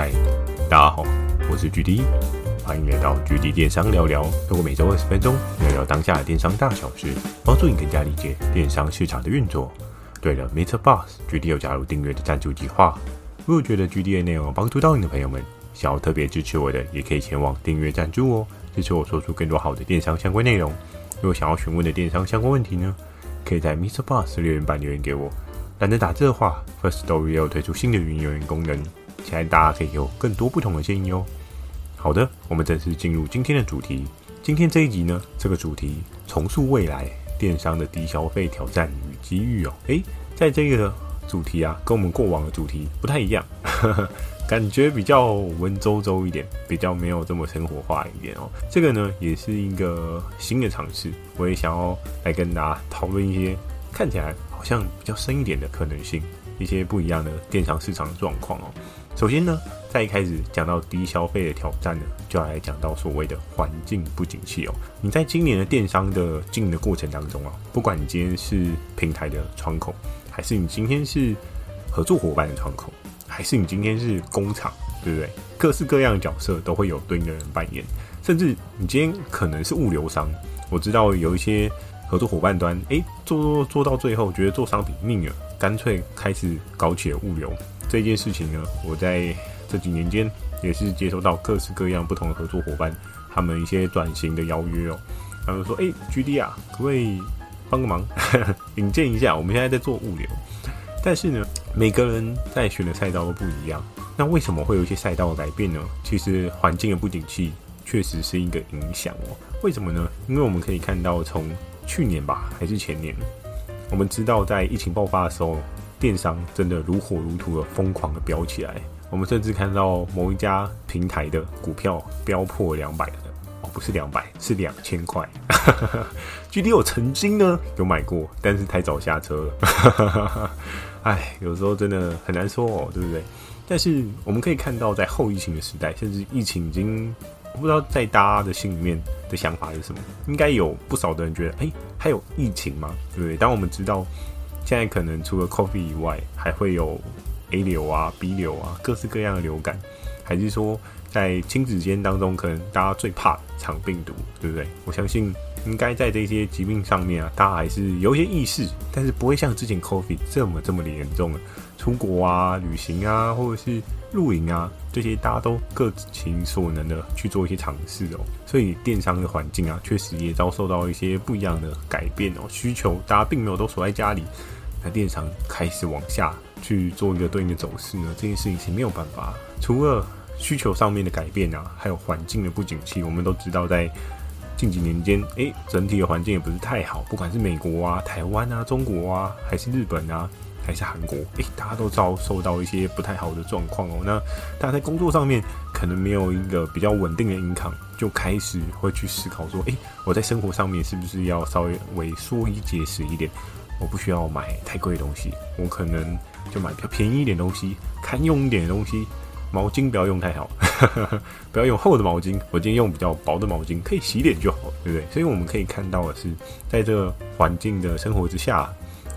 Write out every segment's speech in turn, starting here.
嗨，大家好，我是 GD，欢迎来到 GD 电商聊聊。透过每周二十分钟聊聊当下的电商大小事，帮助你更加理解电商市场的运作。对了，MixerBox，GD 有加入订阅的赞助计划。如果觉得 GD 的内容帮助到你的朋友们，想要特别支持我的，也可以前往订阅赞助哦，支持我说出更多好的电商相关内容。如果想要询问的电商相关问题呢，可以在 Mr. Boss 留言板留言给我。懒得打字的话，Firstory 也有推出新的语音留言功能，期待大家可以有更多不同的建议哦。好的，我们正式进入今天的主题。今天这一集呢，这个主题重塑未来电商的低消费挑战与机遇哦。诶，在这个主题啊，跟我们过往的主题不太一样，呵呵感觉比较文绉绉一点，比较没有这么生活化一点哦。这个呢，也是一个新的尝试，我也想要来跟大家讨论一些看起来。好像比较深一点的可能性，一些不一样的电商市场状况哦。首先呢，在一开始讲到低消费的挑战呢，就要来讲到所谓的环境不景气哦。你在今年的电商的经营的过程当中啊，不管你今天是平台的窗口，还是你今天是合作伙伴的窗口，还是你今天是工厂，对不对？各式各样的角色都会有对应的人扮演，甚至你今天可能是物流商，我知道有一些。合作伙伴端，诶，做做做到最后，觉得做商品腻了，干脆开始搞起了物流这件事情呢。我在这几年间也是接收到各式各样不同的合作伙伴，他们一些转型的邀约哦。他们说：“诶，GD 啊，可不可以帮个忙，引荐一下？我们现在在做物流，但是呢，每个人在选的赛道都不一样。那为什么会有一些赛道的改变呢？其实环境的不景气确实是一个影响哦。为什么呢？因为我们可以看到从去年吧，还是前年？我们知道，在疫情爆发的时候，电商真的如火如荼的疯狂的飙起来。我们甚至看到某一家平台的股票飙破两百的，哦，不是两百，是两千块。GD 我曾经呢有买过，但是太早下车了。哎，有时候真的很难说哦，对不对？但是我们可以看到，在后疫情的时代，甚至疫情已经。不知道在大家的心里面的想法是什么，应该有不少的人觉得，哎、还有疫情吗？对不对？当我们知道现在可能除了 coffee 以外，还会有 A 流啊、B 流啊，各式各样的流感，还是说在亲子间当中，可能大家最怕长病毒，对不对？我相信应该在这些疾病上面啊，大家还是有一些意识，但是不会像之前 COVID 这么这么的严重了。出国啊、旅行啊，或者是露营啊，这些大家都各尽所能的去做一些尝试哦。所以电商的环境啊，确实也遭受到一些不一样的改变哦。需求大家并没有都锁在家里，那电商开始往下去做一个对应的走势呢，这件事情是没有办法。除了需求上面的改变啊，还有环境的不景气，我们都知道在近几年间，诶，整体的环境也不是太好，不管是美国啊、台湾啊、中国啊，还是日本啊。还是韩国，诶，大家都遭受到一些不太好的状况哦。那大家在工作上面可能没有一个比较稳定的 income，就开始会去思考说，诶，我在生活上面是不是要稍微萎缩一节食一点？我不需要买太贵的东西，我可能就买比较便宜一点东西，堪用一点的东西。毛巾不要用太好，不要用厚的毛巾，我今天用比较薄的毛巾，可以洗脸就好，对不对？所以我们可以看到的是，在这个环境的生活之下。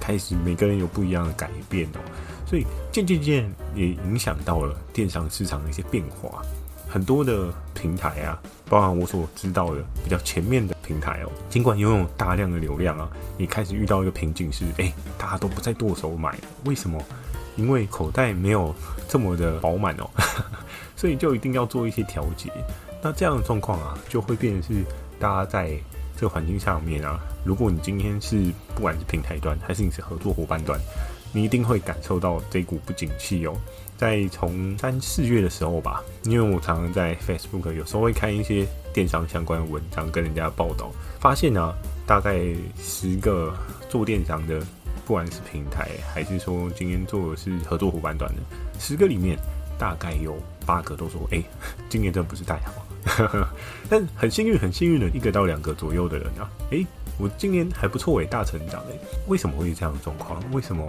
开始每个人有不一样的改变哦，所以渐渐渐也影响到了电商市场的一些变化。很多的平台啊，包含我所知道的比较前面的平台哦，尽管拥有大量的流量啊，也开始遇到一个瓶颈是，哎，大家都不再剁手买。为什么？因为口袋没有这么的饱满哦，所以就一定要做一些调节。那这样的状况啊，就会变成是大家在。这个环境下面啊，如果你今天是不管是平台端还是你是合作伙伴端，你一定会感受到这股不景气哦。在从三四月的时候吧，因为我常常在 Facebook 有时候会看一些电商相关的文章，跟人家报道，发现呢、啊，大概十个做电商的，不管是平台还是说今天做的是合作伙伴端的，十个里面大概有八个都说，哎，今年真的不是太好。但很幸运，很幸运的一个到两个左右的人啊，诶，我今年还不错诶，大成长诶，为什么会是这样的状况？为什么？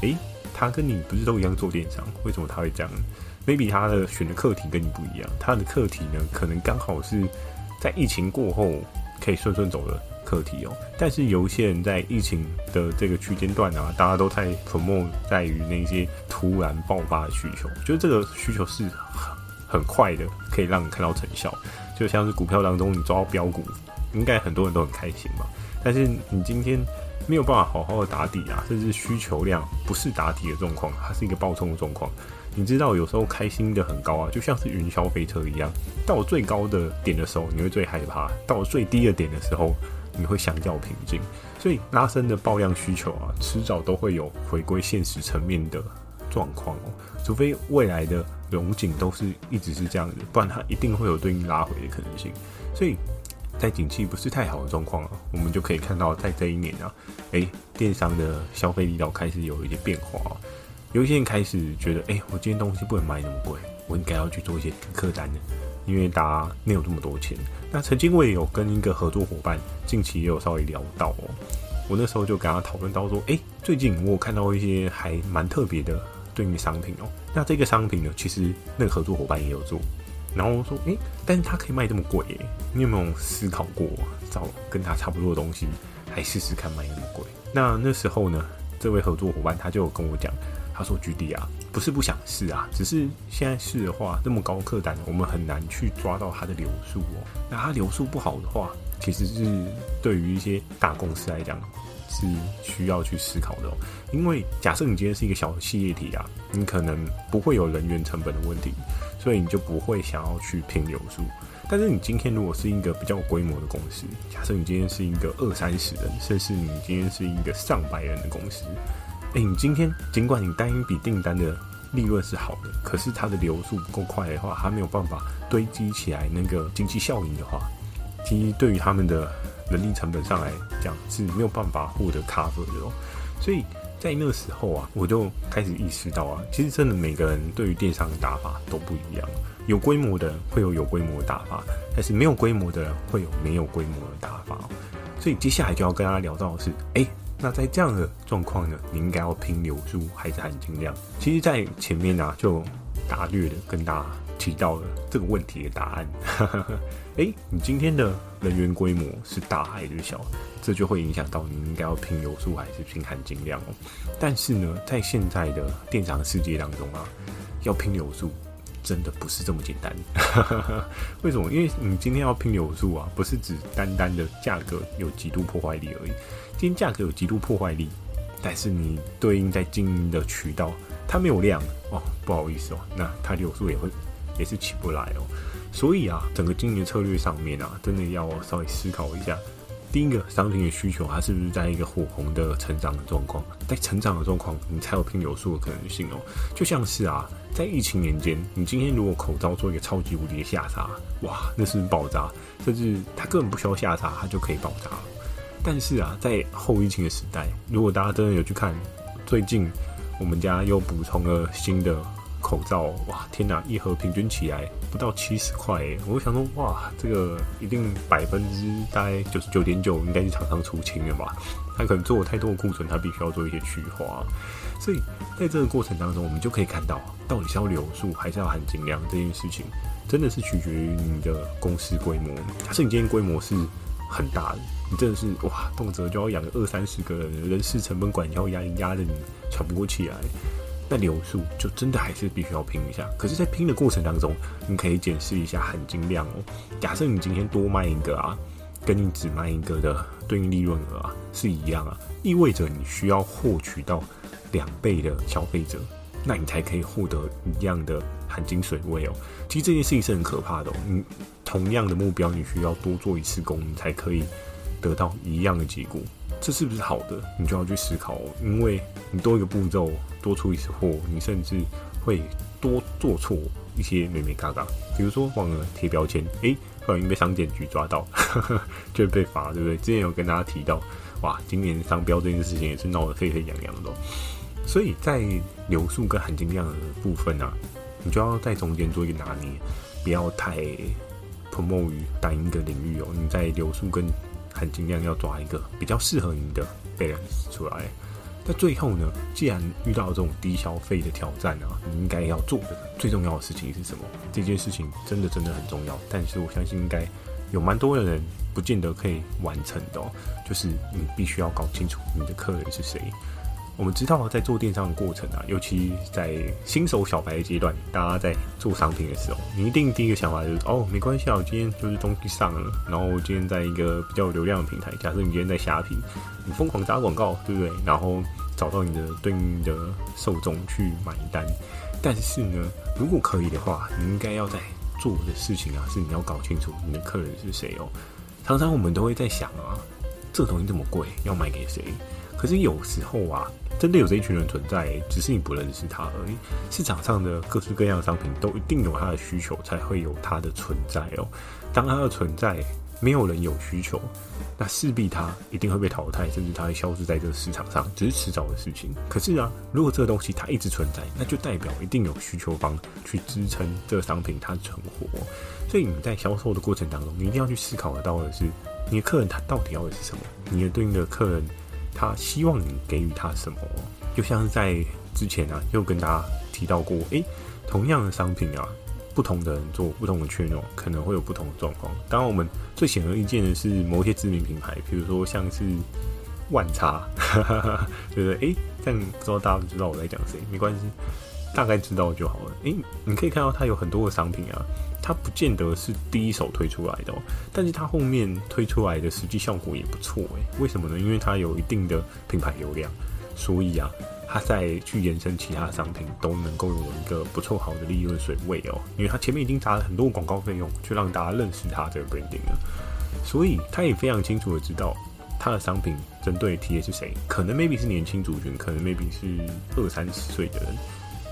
诶，他跟你不是都一样做电商，为什么他会这样？maybe 他的选的课题跟你不一样，他的课题呢，可能刚好是在疫情过后可以顺顺走的课题哦。但是有一些人在疫情的这个区间段啊，大家都在 promote 在于那些突然爆发的需求，我觉得这个需求是。很快的可以让你看到成效，就像是股票当中你抓到标股，应该很多人都很开心吧。但是你今天没有办法好好的打底啊，甚至需求量不是打底的状况，它是一个暴冲的状况。你知道有时候开心的很高啊，就像是云霄飞车一样，到最高的点的时候你会最害怕，到最低的点的时候你会相较平静。所以拉升的爆量需求啊，迟早都会有回归现实层面的状况哦，除非未来的荣景都是一直是这样子，不然它一定会有对应拉回的可能性。所以在景气不是太好的状况啊，我们就可以看到在这一年啊，诶，电商的消费力道开始有一些变化啊。有一些人开始觉得，哎、欸，我今天东西不能卖那么贵，我应该要去做一些客单的，因为大家没有这么多钱。那曾经我也有跟一个合作伙伴，近期也有稍微聊到哦，我那时候就跟他讨论到说，哎、欸，最近我有看到一些还蛮特别的对应商品哦。那这个商品呢，其实那个合作伙伴也有做，然后说，哎、欸，但是他可以卖这么贵耶，你有没有思考过找跟他差不多的东西，还试试看卖那么贵？那那时候呢，这位合作伙伴他就跟我讲。他说：“GD 啊，不是不想试啊，只是现在试的话，那么高客单，我们很难去抓到它的流速哦。那它流速不好的话，其实是对于一些大公司来讲是需要去思考的哦。因为假设你今天是一个小企业体啊，你可能不会有人员成本的问题，所以你就不会想要去拼流速。但是你今天如果是一个比较规模的公司，假设你今天是一个二三十人，甚至你今天是一个上百人的公司。”哎、你今天尽管你单一笔订单的利润是好的，可是它的流速不够快的话，它没有办法堆积起来那个经济效应的话，其实对于他们的人力成本上来讲是没有办法获得 cover 的哦。所以在那个时候啊，我就开始意识到啊，其实真的每个人对于电商的打法都不一样，有规模的人会有有规模的打法，但是没有规模的人会有没有规模的打法。所以接下来就要跟大家聊到的是，哎、那在这样的状况呢，你应该要拼流速还是含金量？其实，在前面呢、就大略的跟大家提到了这个问题的答案。哎、欸，你今天的人员规模是大还是小？这就会影响到你应该要拼流速还是拼含金量哦。但是呢，在现在的电商世界当中啊，要拼流速真的不是这么简单。为什么？因为你今天要拼流速啊，不是指单单的价格有极度破坏力而已。今天价格有极度破坏力，但是你对应在经营的渠道，它没有量哦，不好意思哦，那它流速也会也是起不来哦。所以啊，整个经营策略上面啊，真的要稍微思考一下。第一个，商品的需求它是不是在一个火红的成长的状况？在成长的状况，你才有拼流速的可能性哦。就像是啊，在疫情年间，你今天如果口罩做一个超级无敌的下杀，哇，那是不是爆炸？甚至它根本不需要下杀，它就可以爆炸了。但是啊，在后疫情的时代，如果大家真的有去看，最近我们家又补充了新的口罩，哇，天哪，一盒平均起来不到七十块，我就想说，哇，这个一定百分之大概九十九点九应该是厂商出清了吧？他可能做了太多的库存，他必须要做一些去化。所以在这个过程当中，我们就可以看到，到底是要流速还是要含金量这件事情，真的是取决于你的公司规模。假设你今天规模是很大的。你真的是哇，动辄就要养个二三十个人，人事成本管销压力压得你喘不过气来，那流速就真的还是必须要拼一下。可是，在拼的过程当中，你可以检视一下含金量哦。假设你今天多卖一个啊，跟你只卖一个的对应利润额啊是一样啊，意味着你需要获取到两倍的消费者，那你才可以获得一样的含金水位哦。其实这件事情是很可怕的哦。你同样的目标，你需要多做一次工，你才可以。得到一样的结果，这是不是好的？你就要去思考，因为你多一个步骤，多出一次货，你甚至会多做错一些美美嘎嘎。比如说忘了贴标签，诶，不小心被商检局抓到，就被罚，对不对？之前有跟大家提到，哇，今年商标这件事情也是闹得沸沸扬扬的。所以在流速跟含金量的部分啊，你就要在中间做一个拿捏，不要太 promote 于单一个领域哦。你在流速跟很尽量要抓一个比较适合你的 balance 出来。那最后呢，既然遇到这种低消费的挑战啊，你应该要做的最重要的事情是什么？这件事情真的真的很重要，但是我相信应该有蛮多的人不见得可以完成的哦。就是你必须要搞清楚你的客人是谁。我们知道在做电商的过程啊，尤其在新手小白的阶段，大家在做商品的时候，你一定第一个想法就是哦，没关系啊，我今天就是东西上了，然后我今天在一个比较有流量的平台，假设你今天在虾皮，你疯狂打广告，对不对？然后找到你的对应的受众去买单。但是呢，如果可以的话，你应该要在做的事情啊，是你要搞清楚你的客人是谁哦。常常我们都会在想啊，这东西这么贵，要卖给谁？可是有时候啊，真的有这一群人存在，只是你不认识他而已。市场上的各式各样的商品都一定有它的需求，才会有它的存在哦。当它的存在没有人有需求，那势必它一定会被淘汰，甚至它会消失在这个市场上，只是迟早的事情。可是啊，如果这个东西它一直存在，那就代表一定有需求方去支撑这个商品它存活。所以你在销售的过程当中，你一定要去思考得到的是，你的客人他到底要的是什么？你的对应的客人。他希望你给予他什么？就像是在之前啊，又跟大家提到过，诶、同样的商品啊，不同的人做不同的圈哦，可能会有不同的状况。当然，我们最显而易见的是某些知名品牌，比如说像是万差，对不对？诶、欸，这样不知道大家知道我在讲谁？没关系，大概知道就好了。诶、你可以看到它有很多的商品啊。它不见得是第一手推出来的哦，但是它后面推出来的实际效果也不错诶。为什么呢？因为它有一定的品牌流量，所以啊，它再去延伸其他商品都能够有一个不错好的利润水位哦。因为它前面已经砸了很多广告费用，去让大家认识它这个 branding 了，所以他也非常清楚的知道他的商品针对 TA 是谁，可能 maybe 是年轻族群，可能 maybe 是二三十岁的人。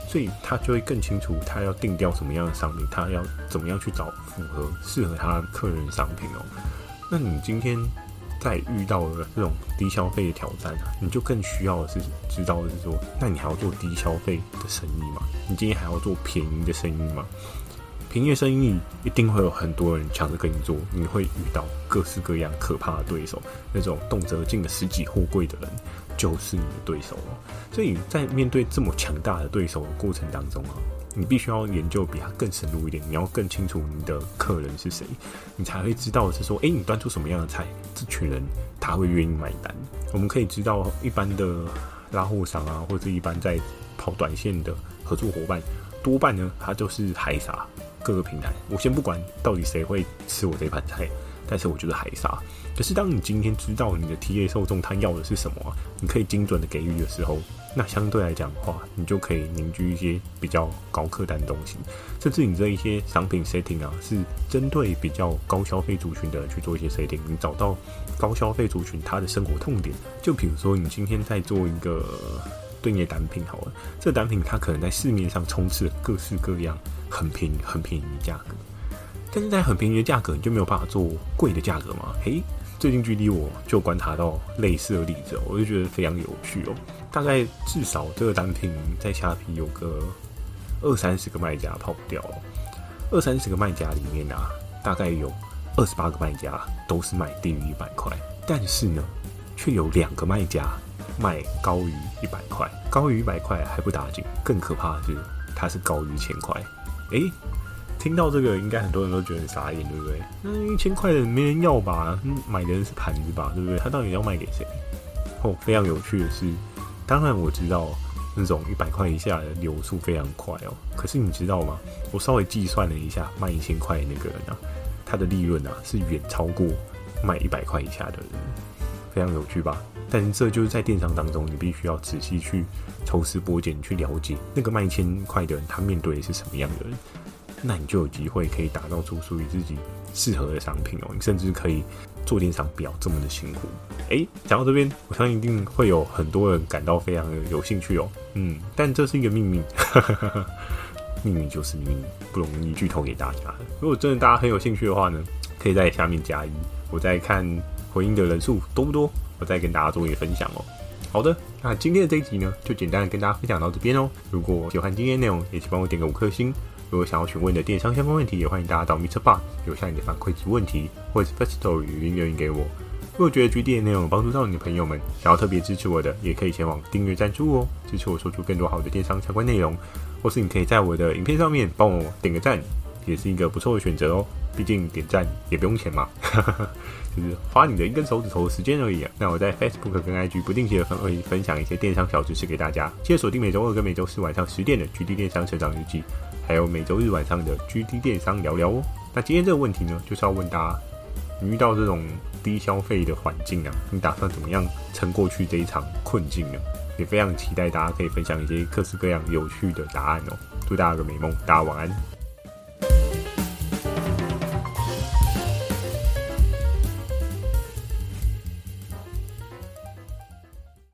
所以他就会更清楚，他要定调什么样的商品，他要怎么样去找符合适合他客人商品哦。那你今天在遇到了这种低消费的挑战，你就更需要的是知道是说，那你还要做低消费的生意吗？你今天还要做便宜的生意吗？便宜的生意一定会有很多人抢着跟你做，你会遇到各式各样可怕的对手，那种动辄进了十几货柜的人。就是你的对手哦，所以在面对这么强大的对手的过程当中啊，你必须要研究比他更深入一点，你要更清楚你的客人是谁，你才会知道是说，诶，你端出什么样的菜，这群人他会愿意买单。我们可以知道，一般的拉货商啊，或者一般在跑短线的合作伙伴，多半呢，他就是海撒各个平台。我先不管到底谁会吃我这盘菜。但是我觉得海撒，可是当你今天知道你的 TA 受众他要的是什么，你可以精准的给予的时候，那相对来讲的话，你就可以凝聚一些比较高客单的东西，甚至你这一些商品 setting 啊，是针对比较高消费族群的人去做一些 setting，你找到高消费族群他的生活痛点，就比如说你今天在做一个对应的单品好了，这单品它可能在市面上充斥各式各样很便宜、很便宜的价格。但是在很便宜的价格，你就没有办法做贵的价格吗？嘿，最近距离我就观察到类似的例子，我就觉得非常有趣哦。大概至少这个单品在虾皮有个二三十个卖家跑不掉了。二三十个卖家里面啊，大概有二十八个卖家都是卖低于一百块，但是呢，却有两个卖家卖高于一百块。高于一百块还不打紧，更可怕的是它是高于一千块。诶。听到这个，应该很多人都觉得很傻眼，对不对？那一千块的没人要吧？买的人是盘子吧，对不对？他到底要卖给谁？哦，非常有趣的是，当然我知道那种一百块以下的流速非常快哦。可是你知道吗？我稍微计算了一下，卖一千块那个人啊，他的利润啊是远超过卖一百块以下的人，非常有趣吧？但这就是在电商当中，你必须要仔细去抽丝剥茧去了解那个卖一千块的人，他面对的是什么样的人。那你就有机会可以打造出属于自己适合的商品哦，你甚至可以做电商不要这么的辛苦。诶、欸，讲到这边，我相信一定会有很多人感到非常的有兴趣哦。嗯，但这是一个秘密，秘密就是秘密，不容易剧透给大家。如果真的大家很有兴趣的话呢，可以在下面加一，我再看回应的人数多不多，我再跟大家做一个分享哦。好的，那今天的这一集呢，就简单的跟大家分享到这边哦。如果喜欢今天的内容，也请帮我点个五颗星。如果想要询问的电商相关问题，也欢迎大家到 MixerBox 留下你的反馈及问题，或者 Festo 语音留言给我。如果觉得 GD 的内容有帮助到你的朋友们，想要特别支持我的，也可以前往订阅赞助哦，支持我说出更多好的电商相关内容。或是你可以在我的影片上面帮我点个赞，也是一个不错的选择哦。毕竟点赞也不用钱嘛，就是花你的一根手指头的时间而已。那我在 Facebook 跟 IG 不定期的分会分享一些电商小知识给大家，记得锁定每周二跟每周四晚上十点的 GD 电商成长日记，还有每周日晚上的 GD 电商聊聊哦。那今天这个问题呢，就是要问大家，你遇到这种低消费的环境啊，你打算怎么样撑过去这一场困境呢？也非常期待大家可以分享一些各式各样有趣的答案哦。祝大家个美梦，大家晚安。